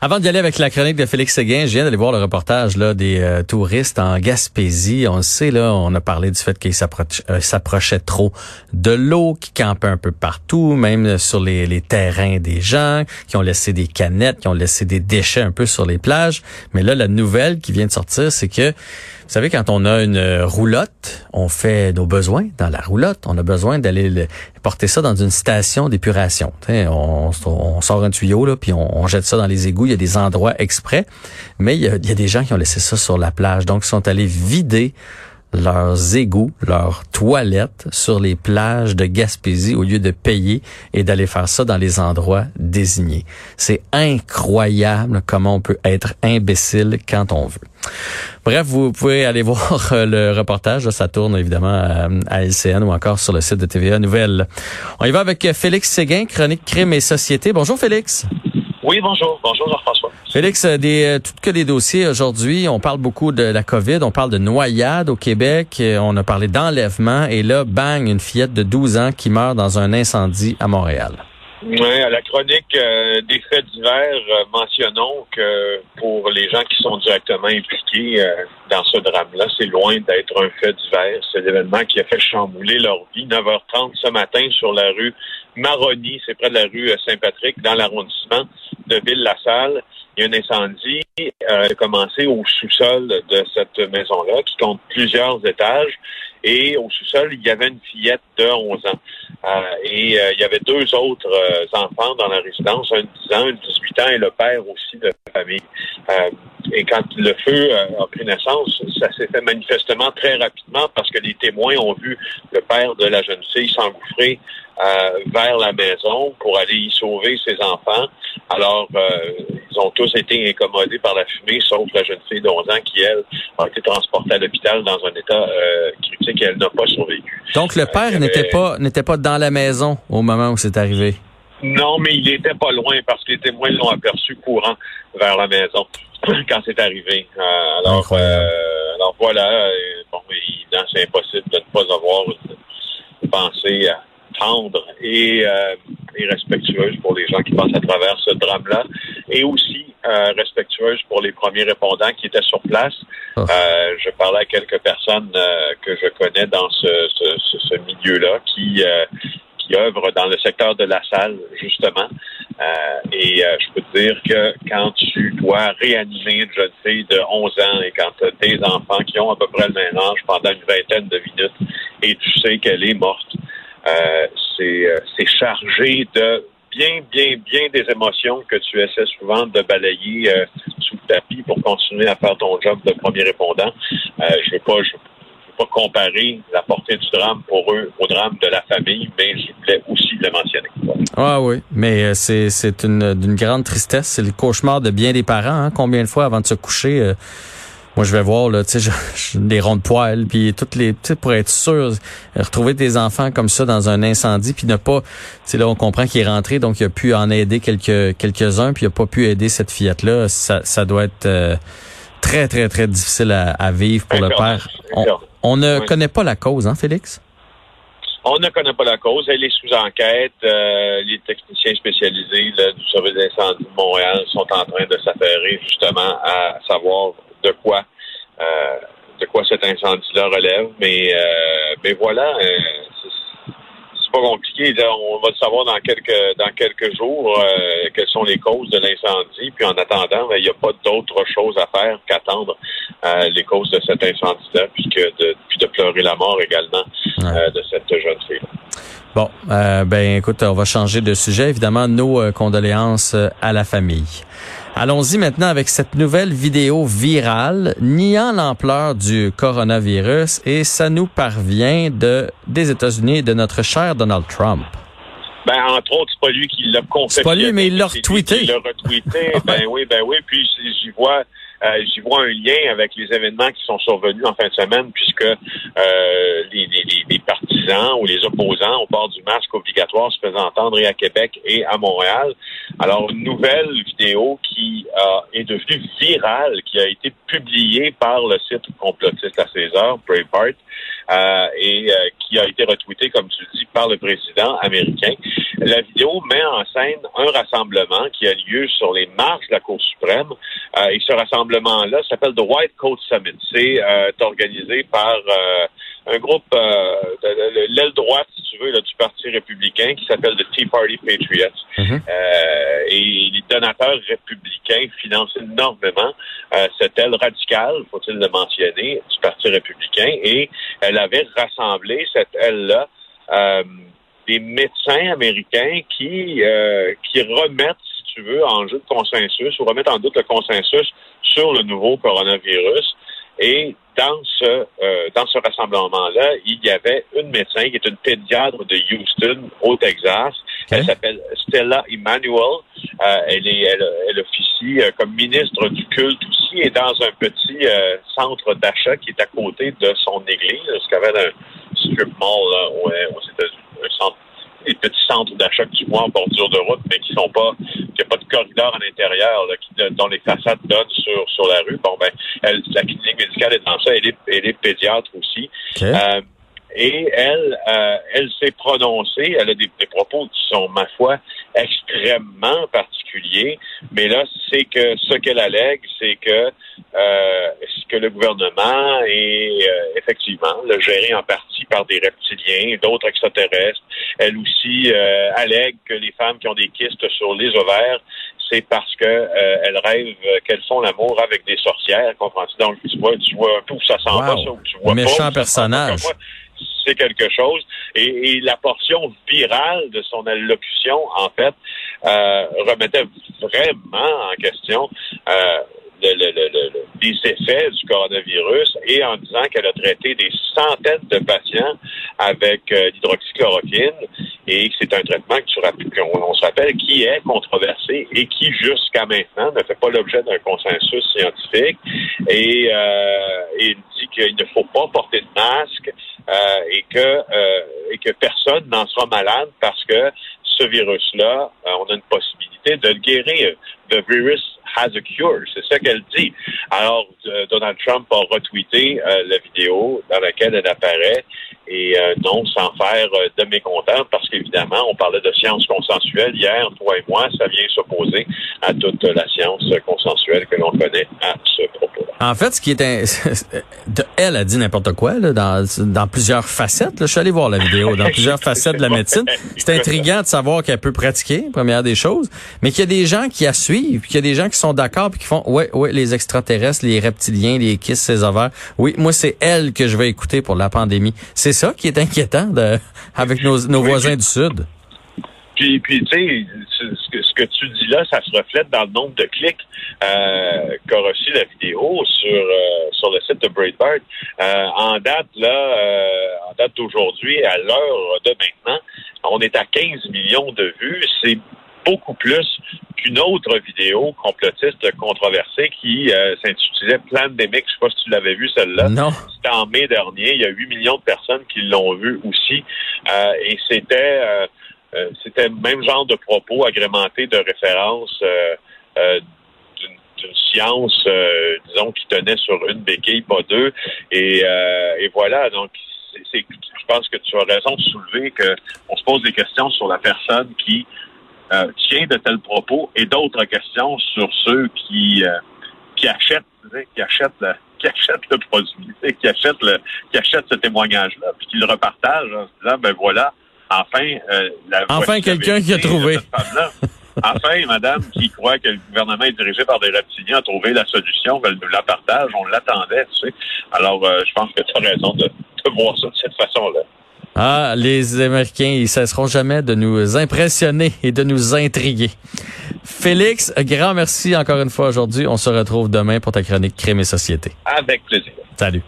Avant d'y aller avec la chronique de Félix Séguin, je viens d'aller voir le reportage là des euh, touristes en Gaspésie. On le sait là, on a parlé du fait qu'ils euh, s'approchaient trop de l'eau, qui campaient un peu partout, même sur les, les, terrains des gens, qui ont laissé des canettes, qui ont laissé des déchets un peu sur les plages. Mais là, la nouvelle qui vient de sortir, c'est que vous savez, quand on a une roulotte, on fait nos besoins dans la roulotte. On a besoin d'aller porter ça dans une station d'épuration. On, on, sort un tuyau, là, puis on, jette ça dans les égouts. Il y a des endroits exprès. Mais il y, a, il y a des gens qui ont laissé ça sur la plage. Donc, ils sont allés vider leurs égouts, leurs toilettes sur les plages de Gaspésie au lieu de payer et d'aller faire ça dans les endroits désignés. C'est incroyable comment on peut être imbécile quand on veut. Bref, vous pouvez aller voir le reportage. Ça tourne évidemment à, LCN ou encore sur le site de TVA Nouvelle. On y va avec Félix Séguin, chronique crime et société. Bonjour Félix. Oui, bonjour. Bonjour Jean-François. Félix, euh, des, euh, tout que des dossiers aujourd'hui. On parle beaucoup de la COVID, on parle de noyade au Québec, euh, on a parlé d'enlèvement et là, bang, une fillette de 12 ans qui meurt dans un incendie à Montréal. Oui, à la chronique des faits divers, mentionnons que pour les gens qui sont directement impliqués dans ce drame-là, c'est loin d'être un fait divers. C'est l'événement qui a fait chambouler leur vie. 9h30 ce matin sur la rue Maroni, c'est près de la rue Saint-Patrick, dans l'arrondissement de Ville-la-Salle. Il y a un incendie euh, commencé au sous-sol de cette maison-là, qui compte plusieurs étages. Et au sous-sol, il y avait une fillette de 11 ans. Euh, et euh, il y avait deux autres enfants dans la résidence, un de 10 ans, un de 18 ans et le père aussi de la famille. et quand le feu a pris naissance, ça s'est fait manifestement très rapidement parce que les témoins ont vu le père de la jeune fille s'engouffrer vers la maison pour aller y sauver ses enfants. Alors, ils ont tous été incommodés par la fumée, sauf la jeune fille de 11 ans qui, elle, a été transportée à l'hôpital dans un état euh, critique et elle n'a pas survécu. Donc, le père euh, n'était pas n'était pas dans la maison au moment où c'est arrivé? Non, mais il était pas loin parce que les témoins l'ont aperçu courant vers la maison quand c'est arrivé. Euh, alors, alors voilà, bon, c'est impossible de ne pas avoir une pensée tendre et, et respectueuse pour les gens qui passent à travers ce drame-là et aussi euh, respectueuse pour les premiers répondants qui étaient sur place. Ah. Euh, je parlais à quelques personnes euh, que je connais dans ce, ce, ce milieu-là qui qui œuvrent dans le secteur de la salle, justement. et je peux te dire que quand tu dois réanimer une jeune fille de 11 ans et quand tu as des enfants qui ont à peu près le même âge pendant une vingtaine de minutes et tu sais qu'elle est morte, c'est chargé de bien, bien, bien des émotions que tu essaies souvent de balayer euh, sous le tapis pour continuer à faire ton job de premier répondant. Euh, je ne veux pas, veux pas comparer la portée du drame pour eux au drame de la famille, mais je voulais aussi le mentionner. Ah oui, mais euh, c'est c'est une grande tristesse. C'est le cauchemar de bien des parents. Hein. Combien de fois avant de se coucher moi je vais voir là, tu sais, des ronds de poils, puis toutes les, tu sais, pour être sûr, retrouver des enfants comme ça dans un incendie, puis ne pas, tu sais là on comprend qu'il est rentré, donc il a pu en aider quelques quelques uns, puis il a pas pu aider cette fillette là. Ça, ça doit être euh, très très très difficile à, vivre pour le père. On, ne connaît pas la cause, hein, Félix? On ne connaît pas la cause. Elle est sous enquête. Euh, les techniciens spécialisés du service d'incendie de Montréal sont en train de s'affairer justement à savoir de quoi euh, de quoi cet incendie-là relève. Mais euh, mais voilà, euh, c'est pas compliqué. on va le savoir dans quelques dans quelques jours quelles sont les causes de l'incendie. Puis en attendant, ben, il n'y a pas d'autre chose à faire qu'attendre les causes de cet incendie-là, puis de puis de pleurer la mort également de cette jeune fille. Bon, ben écoute, on va changer de sujet. Évidemment, nos condoléances à la famille. Allons-y maintenant avec cette nouvelle vidéo virale niant l'ampleur du coronavirus et ça nous parvient de des États-Unis et de notre cher Donald Trump. Ben, entre autres, c'est pas lui qui l'a confectionné. C'est pas lui, mais il l'a retweeté. Il l'a retweeté. ben oui, ben oui. Puis j'y vois euh, j'y vois un lien avec les événements qui sont survenus en fin de semaine, puisque euh, les, les, les, partisans ou les opposants au port du masque obligatoire se faisaient entendre et à Québec et à Montréal. Alors, une nouvelle vidéo qui euh, est devenue virale, qui a été publiée par le site complotiste à 16 heures, Breitbart, et qui a été retweetée, comme tu le dis, par le président américain. La vidéo met en scène un rassemblement qui a lieu sur les marches de la Cour suprême. et ce rassemblement-là s'appelle The White Coat Summit. C'est organisé par un groupe de, l'aile droite, si tu veux, là, du Parti républicain qui s'appelle le Tea Party Patriots. Mm-hmm. euh, et les donateurs républicains financent énormément euh, cette aile radicale, faut-il le mentionner, du Parti républicain. Et elle avait rassemblé cette aile-là euh, des médecins américains qui, euh, qui remettent si tu veux, en jeu de consensus ou remettent en doute le consensus sur le nouveau coronavirus. Et dans ce euh, dans ce rassemblement-là, il y avait une médecin qui est une pédiatre de Houston, au Texas. Elle s'appelle Stella Emanuel. Euh, elle est elle, officie euh, comme ministre du culte aussi et dans un petit centre d'achat qui est à côté de son église, ce qu'on avait un strip mall là, aux États-Unis, un centre des petits centres d'achat que tu vois en bordure de route, mais qui sont pas, qui a pas de corridor à l'intérieur, dont les façades donnent sur, sur la rue. Bon, ben, elle, la clinique médicale est dans ça. Elle est, elle est pédiatre aussi. Euh, et elle, euh, elle s'est prononcée. Elle a des, des, propos qui sont, ma foi, extrêmement particuliers. Mais là, c'est que ce qu'elle allègue, c'est que euh, que le gouvernement est euh, effectivement le géré en partie par des reptiliens, d'autres extraterrestres. Elle aussi euh, allègue que les femmes qui ont des kystes sur les ovaires, c'est parce que euh, elles rêvent qu'elles font l'amour avec des sorcières. Comprends-tu? Donc tu vois, tu vois un peu où ça s'en va, ça, où tu vois Méchant personnage quelque chose. Et, la portion virale de son allocution, en fait, euh, remettait vraiment en question euh, le, le, le, les effets du coronavirus et en disant qu'elle a traité des centaines de patients avec euh, l'hydroxychloroquine et que c'est un traitement que tu on, se rappelle qui est controversé et qui jusqu'à maintenant ne fait pas l'objet d'un consensus scientifique et euh, il dit qu'il ne faut pas porter de masque euh, et que euh, et que personne n'en sera malade parce que ce virus-là, euh, on a une possibilité de le guérir. The virus c'est ça qu'elle dit. Alors, Donald Trump a retweeté la vidéo dans laquelle elle apparaît et non sans faire de mécontent parce qu'évidemment, on parlait de science consensuelle hier, toi et moi, ça vient s'opposer à toute la science consensuelle que l'on connaît à ce propos. En fait, ce qui est elle a dit n'importe quoi là, dans, dans plusieurs facettes. Là. Je suis allé voir la vidéo dans plusieurs facettes de la médecine. C'est intriguant de savoir qu'elle peut pratiquer, première des choses, mais qu'il y a des gens qui la suivent, qu'il y a des gens qui sont d'accord puis qui font ouais ouais les extraterrestres, les reptiliens, les kisses, ces ovaires. Oui, moi c'est elle que je vais écouter pour la pandémie. C'est ça qui est inquiétant de, avec nos, nos voisins du sud. Puis, puis tu sais, ce que, ce que tu dis là, ça se reflète dans le nombre de clics euh, qu'a reçu la vidéo sur euh, sur le site de Breitbart. Euh, en date là, en date d'aujourd'hui, à l'heure de maintenant, on est à 15 millions de vues. C'est beaucoup plus qu'une autre vidéo complotiste controversée qui euh, s'intitulait Plandemic. Je sais pas si tu l'avais vu celle-là. Non. C'était en mai dernier. Il y a 8 millions de personnes qui l'ont vu aussi. Euh, et c'était euh, c'était le même genre de propos agrémentés de références euh, euh, d'une science, disons, qui tenait sur une béquille, pas deux. Et, et voilà, donc c'est, je pense que tu as raison de soulever qu'on se pose des questions sur la personne qui tient de tels propos et d'autres questions sur ceux qui qui achètent, qui achètent le, qui achètent le produit, qui achètent le, qui achètent ce témoignage-là, puis qui le repartagent en se disant ben voilà, enfin, euh, la enfin quelqu'un qui a trouvé. enfin, madame qui croit que le gouvernement est dirigé par des reptiliens a trouvé la solution, elle nous la partage, on l'attendait, tu sais. Alors, euh, je pense que tu as raison de, de voir ça de cette façon-là. Ah, les Américains, ils cesseront jamais de nous impressionner et de nous intriguer. Félix, grand merci encore une fois aujourd'hui. On se retrouve demain pour ta chronique Crime et Société. Avec plaisir. Salut.